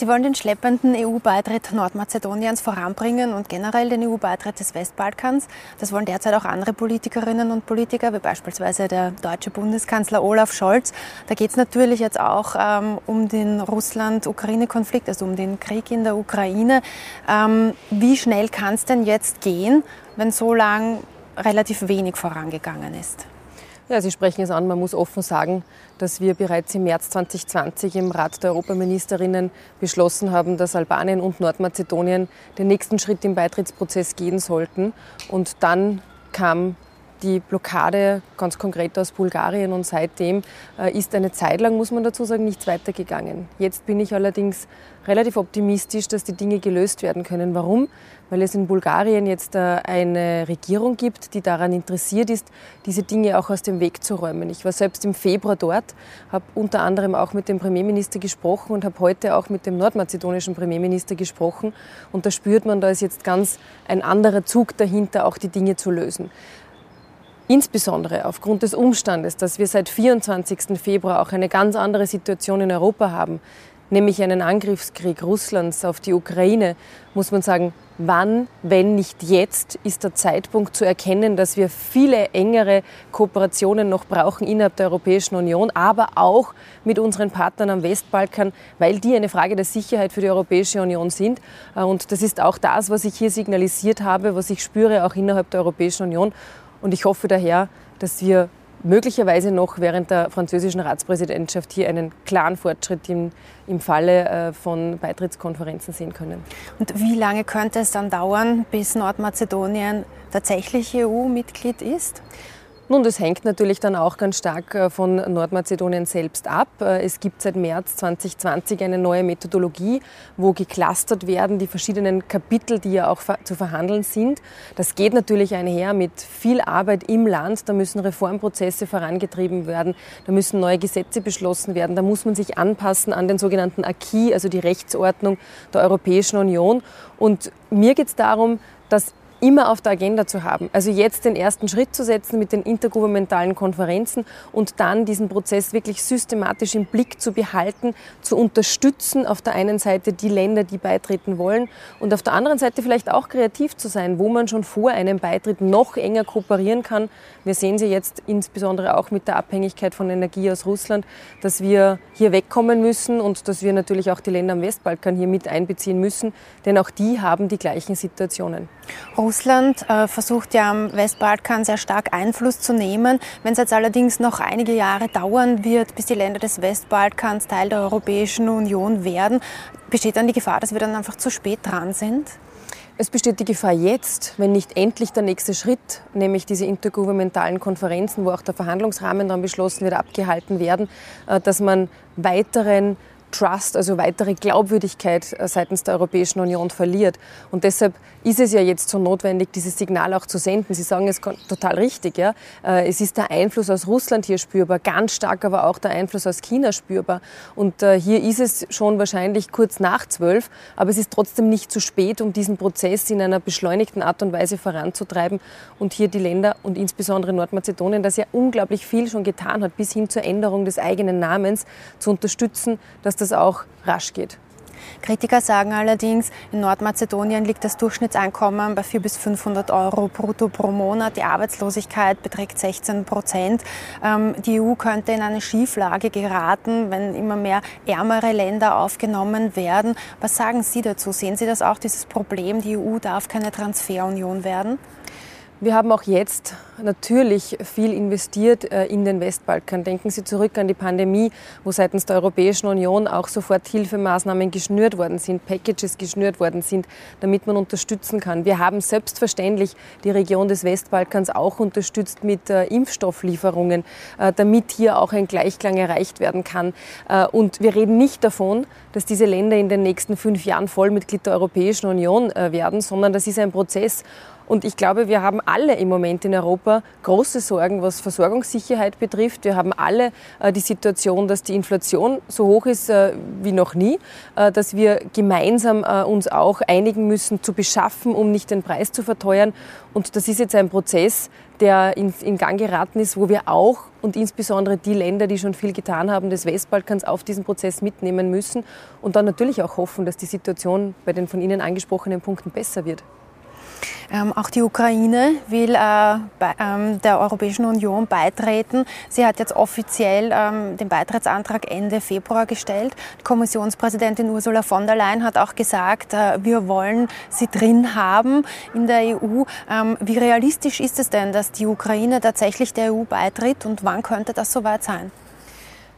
Sie wollen den schleppenden EU-Beitritt Nordmazedoniens voranbringen und generell den EU-Beitritt des Westbalkans. Das wollen derzeit auch andere Politikerinnen und Politiker, wie beispielsweise der deutsche Bundeskanzler Olaf Scholz. Da geht es natürlich jetzt auch ähm, um den Russland-Ukraine-Konflikt, also um den Krieg in der Ukraine. Ähm, wie schnell kann es denn jetzt gehen, wenn so lang relativ wenig vorangegangen ist? Ja, Sie sprechen es an. Man muss offen sagen, dass wir bereits im März 2020 im Rat der Europaministerinnen beschlossen haben, dass Albanien und Nordmazedonien den nächsten Schritt im Beitrittsprozess gehen sollten. Und dann kam die Blockade ganz konkret aus Bulgarien und seitdem äh, ist eine Zeit lang, muss man dazu sagen, nichts weitergegangen. Jetzt bin ich allerdings relativ optimistisch, dass die Dinge gelöst werden können. Warum? Weil es in Bulgarien jetzt äh, eine Regierung gibt, die daran interessiert ist, diese Dinge auch aus dem Weg zu räumen. Ich war selbst im Februar dort, habe unter anderem auch mit dem Premierminister gesprochen und habe heute auch mit dem nordmazedonischen Premierminister gesprochen. Und da spürt man, da ist jetzt ganz ein anderer Zug dahinter, auch die Dinge zu lösen. Insbesondere aufgrund des Umstandes, dass wir seit 24. Februar auch eine ganz andere Situation in Europa haben, nämlich einen Angriffskrieg Russlands auf die Ukraine, muss man sagen, wann, wenn nicht jetzt, ist der Zeitpunkt zu erkennen, dass wir viele engere Kooperationen noch brauchen innerhalb der Europäischen Union, aber auch mit unseren Partnern am Westbalkan, weil die eine Frage der Sicherheit für die Europäische Union sind. Und das ist auch das, was ich hier signalisiert habe, was ich spüre, auch innerhalb der Europäischen Union. Und ich hoffe daher, dass wir möglicherweise noch während der französischen Ratspräsidentschaft hier einen klaren Fortschritt im, im Falle äh, von Beitrittskonferenzen sehen können. Und wie lange könnte es dann dauern, bis Nordmazedonien tatsächlich EU-Mitglied ist? Nun, das hängt natürlich dann auch ganz stark äh, von Nordmazedonien selbst ab. Äh, es gibt seit März 2020 eine neue Methodologie, wo geclustert werden die verschiedenen Kapitel, die ja auch zu verhandeln sind. Das geht natürlich einher mit viel Arbeit im Land. Da müssen Reformprozesse vorangetrieben werden, da müssen neue Gesetze beschlossen werden, da muss man sich anpassen an den sogenannten Acquis, also die Rechtsordnung der Europäischen Union. Und mir geht es darum, dass immer auf der Agenda zu haben. Also jetzt den ersten Schritt zu setzen mit den intergouvernementalen Konferenzen und dann diesen Prozess wirklich systematisch im Blick zu behalten, zu unterstützen auf der einen Seite die Länder, die beitreten wollen und auf der anderen Seite vielleicht auch kreativ zu sein, wo man schon vor einem Beitritt noch enger kooperieren kann. Wir sehen sie jetzt insbesondere auch mit der Abhängigkeit von Energie aus Russland, dass wir hier wegkommen müssen und dass wir natürlich auch die Länder am Westbalkan hier mit einbeziehen müssen, denn auch die haben die gleichen Situationen. Russland äh, versucht ja am Westbalkan sehr stark Einfluss zu nehmen. Wenn es jetzt allerdings noch einige Jahre dauern wird, bis die Länder des Westbalkans Teil der Europäischen Union werden, besteht dann die Gefahr, dass wir dann einfach zu spät dran sind? Es besteht die Gefahr jetzt, wenn nicht endlich der nächste Schritt, nämlich diese intergouvernementalen Konferenzen, wo auch der Verhandlungsrahmen dann beschlossen wird, abgehalten werden, äh, dass man weiteren Trust, also weitere Glaubwürdigkeit äh, seitens der Europäischen Union verliert. Und deshalb ist es ja jetzt so notwendig, dieses Signal auch zu senden. Sie sagen es total richtig. Ja? Äh, es ist der Einfluss aus Russland hier spürbar, ganz stark aber auch der Einfluss aus China spürbar. Und äh, hier ist es schon wahrscheinlich kurz nach zwölf, aber es ist trotzdem nicht zu spät, um diesen Prozess in einer beschleunigten Art und Weise voranzutreiben und hier die Länder und insbesondere Nordmazedonien, das ja unglaublich viel schon getan hat, bis hin zur Änderung des eigenen Namens, zu unterstützen, dass das auch rasch geht. Kritiker sagen allerdings, in Nordmazedonien liegt das Durchschnittseinkommen bei 400 bis 500 Euro brutto pro Monat. Die Arbeitslosigkeit beträgt 16 Prozent. Ähm, die EU könnte in eine Schieflage geraten, wenn immer mehr ärmere Länder aufgenommen werden. Was sagen Sie dazu? Sehen Sie das auch, dieses Problem, die EU darf keine Transferunion werden? Wir haben auch jetzt natürlich viel investiert äh, in den Westbalkan. Denken Sie zurück an die Pandemie, wo seitens der Europäischen Union auch sofort Hilfemaßnahmen geschnürt worden sind, Packages geschnürt worden sind, damit man unterstützen kann. Wir haben selbstverständlich die Region des Westbalkans auch unterstützt mit äh, Impfstofflieferungen, äh, damit hier auch ein Gleichklang erreicht werden kann. Und wir reden nicht davon, dass diese Länder in den nächsten fünf Jahren Vollmitglied der Europäischen Union werden, sondern das ist ein Prozess, Und ich glaube, wir haben alle im Moment in Europa große Sorgen, was Versorgungssicherheit betrifft. Wir haben alle äh, die Situation, dass die Inflation so hoch ist äh, wie noch nie, äh, dass wir gemeinsam uns auch einigen müssen zu beschaffen, um nicht den Preis zu verteuern. Und das ist jetzt ein Prozess, der in, Gang geraten ist, wo wir auch und insbesondere die Länder, die schon viel getan haben, des Westbalkans auf diesen Prozess mitnehmen müssen und dann natürlich auch hoffen, dass die Situation bei den von Ihnen angesprochenen Punkten besser wird. Ähm, auch die Ukraine will äh, bei, ähm, der Europäischen Union beitreten. Sie hat jetzt offiziell ähm, den Beitrittsantrag Ende Februar gestellt. Die Kommissionspräsidentin Ursula von der Leyen hat auch gesagt, äh, wir wollen sie drin haben in der EU. Ähm, wie realistisch ist es denn, dass die Ukraine tatsächlich der EU beitritt und wann könnte das soweit sein?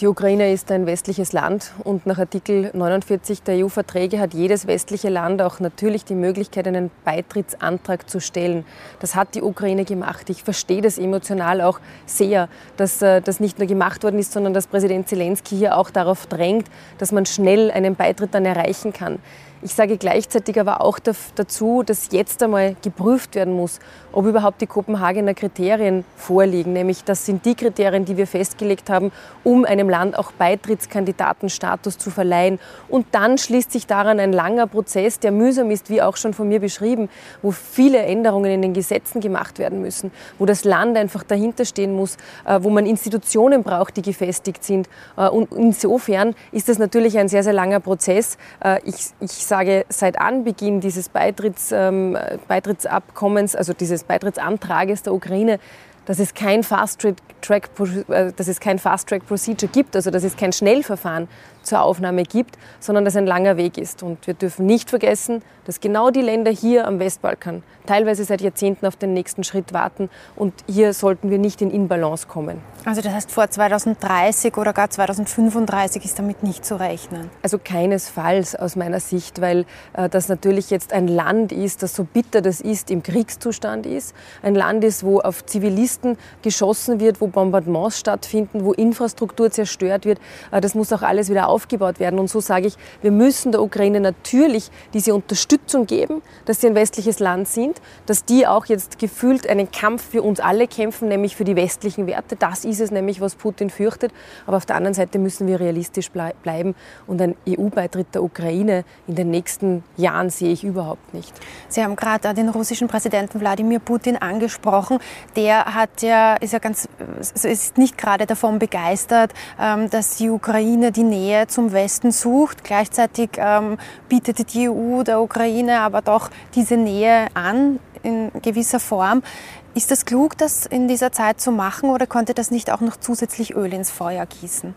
Die Ukraine ist ein westliches Land und nach Artikel 49 der EU-Verträge hat jedes westliche Land auch natürlich die Möglichkeit, einen Beitrittsantrag zu stellen. Das hat die Ukraine gemacht. Ich verstehe das emotional auch sehr, dass äh, das nicht nur gemacht worden ist, sondern dass Präsident Zelensky hier auch darauf drängt, dass man schnell einen Beitritt dann erreichen kann. Ich sage gleichzeitig aber auch dazu, dass jetzt einmal geprüft werden muss, ob überhaupt die Kopenhagener Kriterien vorliegen. Nämlich das sind die Kriterien, die wir festgelegt haben, um einem Land auch Beitrittskandidatenstatus zu verleihen. Und dann schließt sich daran ein langer Prozess, der mühsam ist, wie auch schon von mir beschrieben, wo viele Änderungen in den Gesetzen gemacht werden müssen, wo das Land einfach dahinter stehen muss, äh, wo man Institutionen braucht, die gefestigt sind. Äh, und insofern ist das natürlich ein sehr, sehr langer Prozess. Äh, ich, ich sage, seit Anbeginn dieses Beitritts, ähm, Beitrittsabkommens, also dieses Beitrittsantrages der Ukraine, dass es kein Fast-Track äh, dass es kein Fast-Track Procedure gibt, also dass es kein Schnellverfahren zur Aufnahme gibt, sondern dass ein langer Weg ist. Und wir dürfen nicht vergessen, dass genau die Länder hier am Westbalkan teilweise seit Jahrzehnten auf den nächsten Schritt warten. Und hier sollten wir nicht in Inbalance kommen. Also das heißt, vor 2030 oder gar 2035 ist damit nicht zu rechnen? Also keinesfalls aus meiner Sicht, weil äh, das natürlich jetzt ein Land ist, das so bitter das ist, im Kriegszustand ist. Ein Land ist, wo auf Zivilisten geschossen wird, wo Bombardements stattfinden, wo Infrastruktur zerstört wird. Äh, das muss auch alles wieder aufgebaut werden. Und so sage ich, wir müssen der Ukraine natürlich diese Unterstützung geben, dass sie ein westliches Land sind, dass die auch jetzt gefühlt einen Kampf für uns alle kämpfen, nämlich für die westlichen Werte. Das ist es nämlich, was Putin fürchtet. Aber auf der anderen Seite müssen wir realistisch bleiben. Und ein EU-Beitritt der Ukraine in den nächsten Jahren sehe ich überhaupt nicht. Sie haben gerade den russischen Präsidenten Wladimir Putin angesprochen. Der hat ja, ist ja ganz, ist nicht gerade davon begeistert, ähm, dass die Ukraine die Nähe zum Westen sucht. Gleichzeitig ähm, bietet die EU der Ukraine aber doch diese Nähe an in gewisser Form. Ist das klug, das in dieser Zeit zu machen oder konnte das nicht auch noch zusätzlich Öl ins Feuer gießen?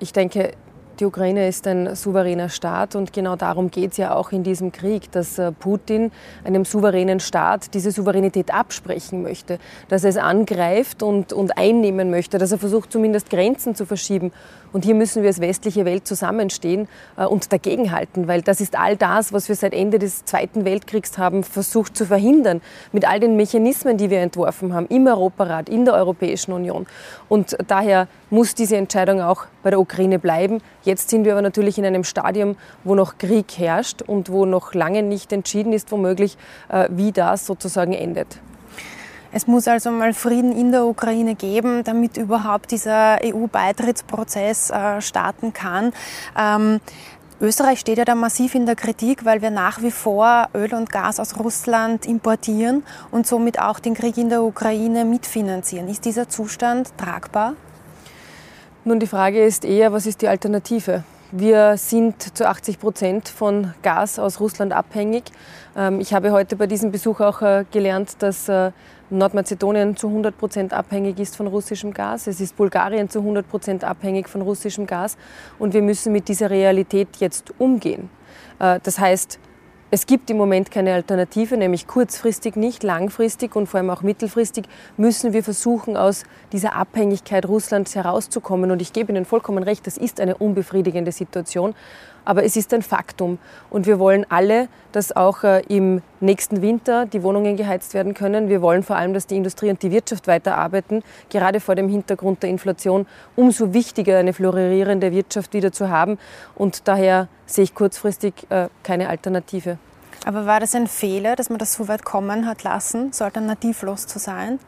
Ich denke, die Ukraine ist ein souveräner Staat und genau darum geht es ja auch in diesem Krieg, dass äh, Putin einem souveränen Staat diese Souveränität absprechen möchte, dass er es angreift und, und einnehmen möchte, dass er versucht zumindest Grenzen zu verschieben. Und hier müssen wir als westliche Welt zusammenstehen äh, und dagegenhalten, weil das ist all das, was wir seit Ende des Zweiten Weltkriegs haben versucht zu verhindern, mit all den Mechanismen, die wir entworfen haben, im Europarat, in der Europäischen Union. Und daher muss diese Entscheidung auch bei der Ukraine bleiben. Jetzt sind wir aber natürlich in einem Stadium, wo noch Krieg herrscht und wo noch lange nicht entschieden ist, womöglich, äh, wie das sozusagen endet. Es muss also mal Frieden in der Ukraine geben, damit überhaupt dieser EU-Beitrittsprozess äh, starten kann. Ähm, Österreich steht ja da massiv in der Kritik, weil wir nach wie vor Öl und Gas aus Russland importieren und somit auch den Krieg in der Ukraine mitfinanzieren. Ist dieser Zustand tragbar? Nun, die Frage ist eher, was ist die Alternative? Wir sind zu 80 Prozent von Gas aus Russland abhängig. Ähm, ich habe heute bei diesem Besuch auch äh, gelernt, dass äh, Nordmazedonien zu 100 Prozent abhängig ist von russischem Gas. Es ist Bulgarien zu 100 Prozent abhängig von russischem Gas. Und wir müssen mit dieser Realität jetzt umgehen. Äh, das heißt, es gibt im Moment keine Alternative, nämlich kurzfristig nicht, langfristig und vor allem auch mittelfristig müssen wir versuchen, aus dieser Abhängigkeit Russlands herauszukommen. Und ich gebe Ihnen vollkommen recht, das ist eine unbefriedigende Situation, aber es ist ein Faktum. Und wir wollen alle, dass auch äh, im nächsten Winter die Wohnungen geheizt werden können. Wir wollen vor allem, dass die Industrie und die Wirtschaft weiterarbeiten, gerade vor dem Hintergrund der Inflation. Umso wichtiger, eine florierende Wirtschaft wieder zu haben. Und daher sehe ich kurzfristig äh, keine Alternative. Aber war das ein Fehler, dass man das so weit kommen hat lassen, so alternativlos zu sein?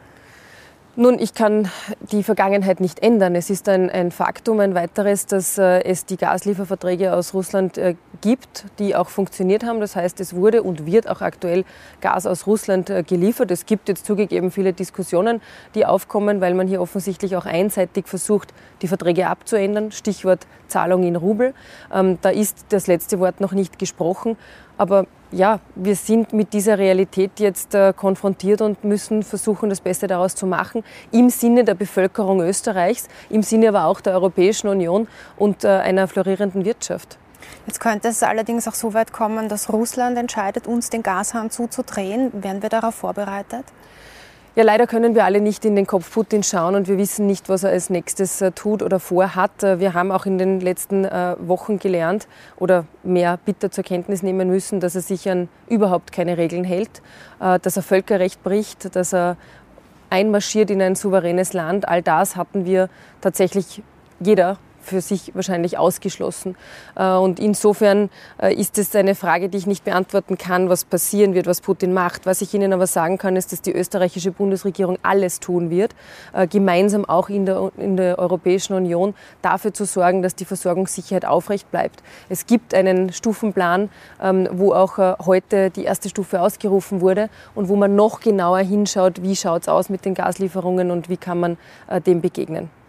Nun, ich kann die Vergangenheit nicht ändern. Es ist ein, ein Faktum, ein weiteres, dass äh, es die Gaslieferverträge aus Russland äh, gibt, die auch funktioniert haben. Das heißt, es wurde und wird auch aktuell Gas aus Russland äh, geliefert. Es gibt jetzt zugegeben viele Diskussionen, die aufkommen, weil man hier offensichtlich auch einseitig versucht, die Verträge abzuändern. Stichwort Zahlung in Rubel. Ähm, da ist das letzte Wort noch nicht gesprochen. Aber ja, wir sind mit dieser Realität jetzt äh, konfrontiert und müssen versuchen, das Beste daraus zu machen, im Sinne der Bevölkerung Österreichs, im Sinne aber auch der Europäischen Union und äh, einer florierenden Wirtschaft. Jetzt könnte es allerdings auch so weit kommen, dass Russland entscheidet, uns den Gashahn zuzudrehen. Werden wir darauf vorbereitet? Ja, leider können wir alle nicht in den Kopf Putin schauen und wir wissen nicht, was er als nächstes äh, tut oder vorhat. Äh, wir haben auch in den letzten äh, Wochen gelernt oder mehr bitter zur Kenntnis nehmen müssen, dass er sich an überhaupt keine Regeln hält, dass er Völkerrecht bricht, dass er einmarschiert in ein souveränes Land. All das hatten wir tatsächlich jeder für sich wahrscheinlich ausgeschlossen. Äh, und insofern äh, ist es eine Frage, die ich nicht beantworten kann, was passieren wird, was Putin macht. Was ich Ihnen aber sagen kann, ist, dass die österreichische Bundesregierung alles tun wird, äh, gemeinsam auch in der, in der Europäischen Union, dafür zu sorgen, dass die Versorgungssicherheit aufrecht bleibt. Es gibt einen Stufenplan, ähm, wo auch heute die erste Stufe ausgerufen wurde und wo man noch genauer hinschaut, wie schaut es aus mit den Gaslieferungen und wie kann man dem begegnen.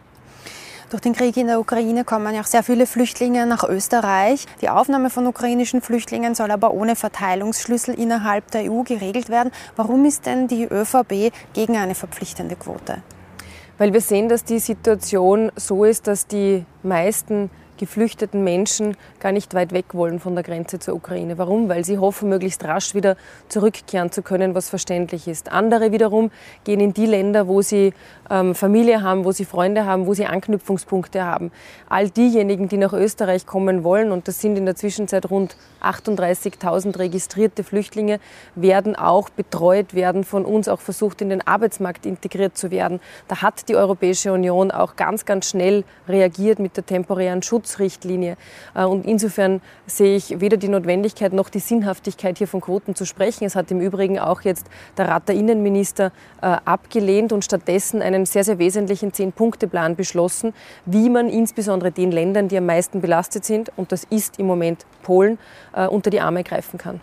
Durch den Krieg in der Ukraine kommen ja auch sehr viele Flüchtlinge nach Österreich. Die Aufnahme von ukrainischen Flüchtlingen soll aber ohne Verteilungsschlüssel innerhalb der EU geregelt werden. Warum ist denn die ÖVP gegen eine verpflichtende Quote? Weil wir sehen, dass die Situation so ist, dass die meisten geflüchteten Menschen gar nicht weit weg wollen von der Grenze zur Ukraine. Warum? Weil sie hoffen, möglichst rasch wieder zurückkehren zu können, was verständlich ist. Andere wiederum gehen in die Länder, wo sie ähm, Familie haben, wo sie Freunde haben, wo sie Anknüpfungspunkte haben. All diejenigen, die nach Österreich kommen wollen, und das sind in der Zwischenzeit rund 38.000 registrierte Flüchtlinge, werden auch betreut, werden von uns auch versucht, in den Arbeitsmarkt integriert zu werden. Da hat die Europäische Union auch ganz, ganz schnell reagiert mit der temporären Schutz Schutzrichtlinie. Äh, und insofern sehe ich weder die Notwendigkeit noch die Sinnhaftigkeit, hier von Quoten zu sprechen. Es hat im Übrigen auch jetzt der Rat der Innenminister äh, abgelehnt und stattdessen einen sehr, sehr wesentlichen Zehn-Punkte-Plan beschlossen, wie man insbesondere den Ländern, die am meisten belastet sind, und das ist im Moment Polen, äh, unter die Arme greifen kann.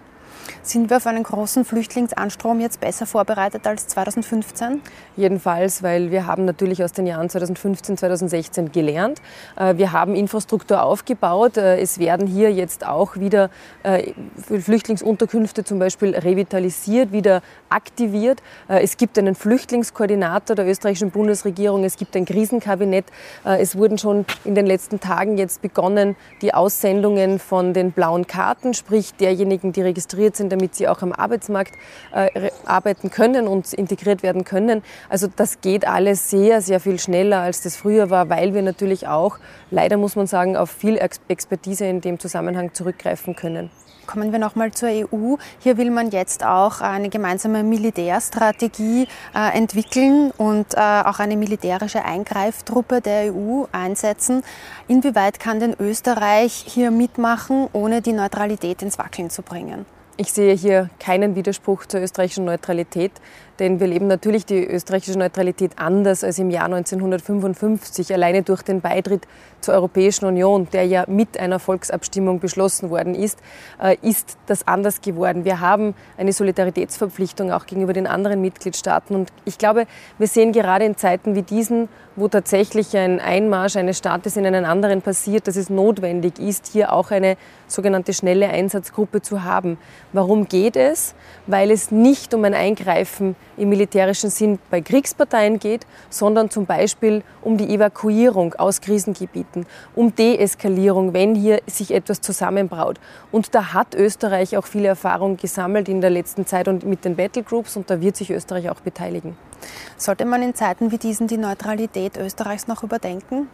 Sind wir auf einen großen Flüchtlingsanstrom jetzt besser vorbereitet als 2015? Jedenfalls, weil wir haben natürlich aus den Jahren 2015, 2016 gelernt. Äh, wir haben Infrastruktur aufgebaut. Äh, es werden hier jetzt auch wieder äh, Flüchtlingsunterkünfte zum Beispiel revitalisiert, wieder aktiviert. Es gibt einen Flüchtlingskoordinator der österreichischen Bundesregierung. Es gibt ein Krisenkabinett. Es wurden schon in den letzten Tagen jetzt begonnen, die Aussendungen von den blauen Karten, sprich derjenigen, die registriert sind, damit sie auch am Arbeitsmarkt äh, arbeiten können und integriert werden können. Also das geht alles sehr, sehr viel schneller, als das früher war, weil wir natürlich auch, leider muss man sagen, auf viel Expertise in dem Zusammenhang zurückgreifen können. Kommen wir nochmal zur EU. Hier will man jetzt auch eine gemeinsame Militärstrategie äh, entwickeln und äh, auch eine militärische Eingreiftruppe der EU einsetzen. Inwieweit kann denn Österreich hier mitmachen, ohne die Neutralität ins Wackeln zu bringen? Ich sehe hier keinen Widerspruch zur österreichischen Neutralität. Denn wir leben natürlich die österreichische Neutralität anders als im Jahr 1955, alleine durch den Beitritt zur Europäischen Union, der ja mit einer Volksabstimmung beschlossen worden ist, äh, ist das anders geworden. Wir haben eine Solidaritätsverpflichtung auch gegenüber den anderen Mitgliedstaaten. Und ich glaube, wir sehen gerade in Zeiten wie diesen, wo tatsächlich ein Einmarsch eines Staates in einen anderen passiert, dass es notwendig ist, hier auch eine sogenannte schnelle Einsatzgruppe zu haben. Warum geht es? Weil es nicht um ein Eingreifen im militärischen Sinn bei Kriegsparteien geht, sondern zum Beispiel um die Evakuierung aus Krisengebieten, um Deeskalierung, wenn hier sich etwas zusammenbraut. Und da hat Österreich auch viele Erfahrungen gesammelt in der letzten Zeit und mit den Battlegroups und da wird sich Österreich auch beteiligen. Sollte man in Zeiten wie diesen die Neutralität Österreichs noch überdenken?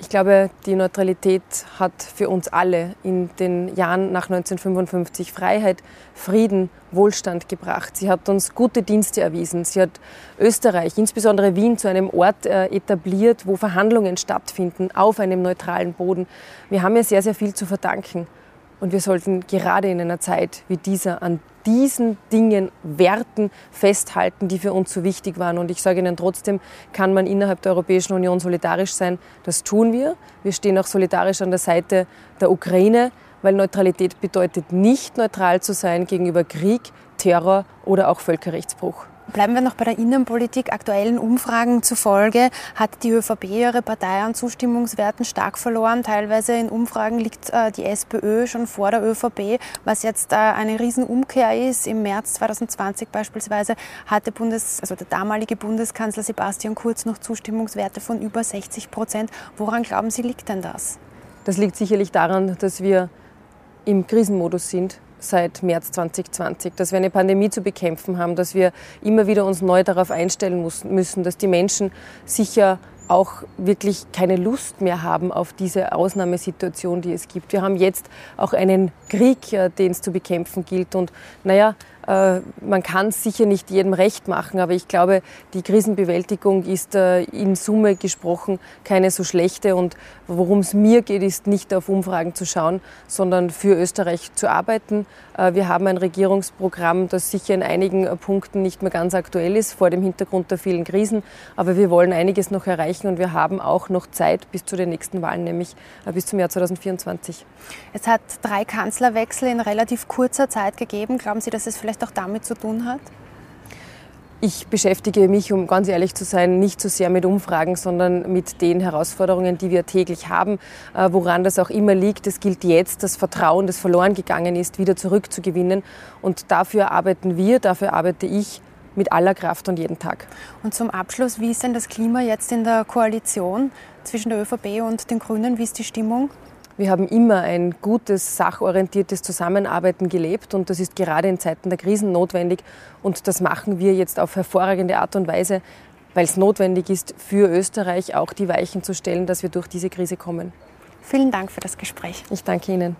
Ich glaube, die Neutralität hat für uns alle in den Jahren nach 1955 Freiheit, Frieden, Wohlstand gebracht. Sie hat uns gute Dienste erwiesen. Sie hat Österreich, insbesondere Wien, zu einem Ort äh, etabliert, wo Verhandlungen stattfinden auf einem neutralen Boden. Wir haben ihr sehr, sehr viel zu verdanken. Und wir sollten gerade in einer Zeit wie dieser an diesen Dingen, Werten festhalten, die für uns so wichtig waren. Und ich sage Ihnen trotzdem, kann man innerhalb der Europäischen Union solidarisch sein. Das tun wir. Wir stehen auch solidarisch an der Seite der Ukraine, weil Neutralität bedeutet nicht neutral zu sein gegenüber Krieg, Terror oder auch Völkerrechtsbruch. Bleiben wir noch bei der Innenpolitik. Aktuellen Umfragen zufolge hat die ÖVP ihre Partei an Zustimmungswerten stark verloren. Teilweise in Umfragen liegt äh, die SPÖ schon vor der ÖVP, was jetzt äh, eine Riesenumkehr ist. Im März 2020 beispielsweise hatte Bundes, also der damalige Bundeskanzler Sebastian Kurz noch Zustimmungswerte von über 60 Prozent. Woran glauben Sie, liegt denn das? Das liegt sicherlich daran, dass wir im Krisenmodus sind seit März 2020, dass wir eine Pandemie zu bekämpfen haben, dass wir immer wieder uns neu darauf einstellen müssen, dass die Menschen sicher auch wirklich keine Lust mehr haben auf diese Ausnahmesituation, die es gibt. Wir haben jetzt auch einen Krieg, äh, den es zu bekämpfen gilt. Und naja, man kann es sicher nicht jedem recht machen, aber ich glaube, die Krisenbewältigung ist äh, in Summe gesprochen keine so schlechte. Und worum es mir geht, ist nicht auf Umfragen zu schauen, sondern für Österreich zu arbeiten. Äh, wir haben ein Regierungsprogramm, das sicher in einigen Punkten nicht mehr ganz aktuell ist, vor dem Hintergrund der vielen Krisen. Aber wir wollen einiges noch erreichen und wir haben auch noch Zeit bis zu den nächsten Wahlen, nämlich bis zum Jahr 2024. Es hat drei Kanzlerwechsel in relativ kurzer Zeit gegeben. Glauben Sie, dass es vielleicht vielleicht auch damit zu tun hat? Ich beschäftige mich, um ganz ehrlich zu sein, nicht so sehr mit Umfragen, sondern mit den Herausforderungen, die wir täglich haben, äh, woran das auch immer liegt. Es gilt jetzt, das Vertrauen, das verloren gegangen ist, wieder zurückzugewinnen. Und dafür arbeiten wir, dafür arbeite ich mit aller Kraft und jeden Tag. Und zum Abschluss, wie ist denn das Klima jetzt in der Koalition zwischen der ÖVP und den Grünen? Wie ist die Stimmung? Wir haben immer ein gutes, sachorientiertes Zusammenarbeiten gelebt und das ist gerade in Zeiten der Krisen notwendig und das machen wir jetzt auf hervorragende Art und Weise, weil es notwendig ist, für Österreich auch die Weichen zu stellen, dass wir durch diese Krise kommen. Vielen Dank für das Gespräch. Ich danke Ihnen.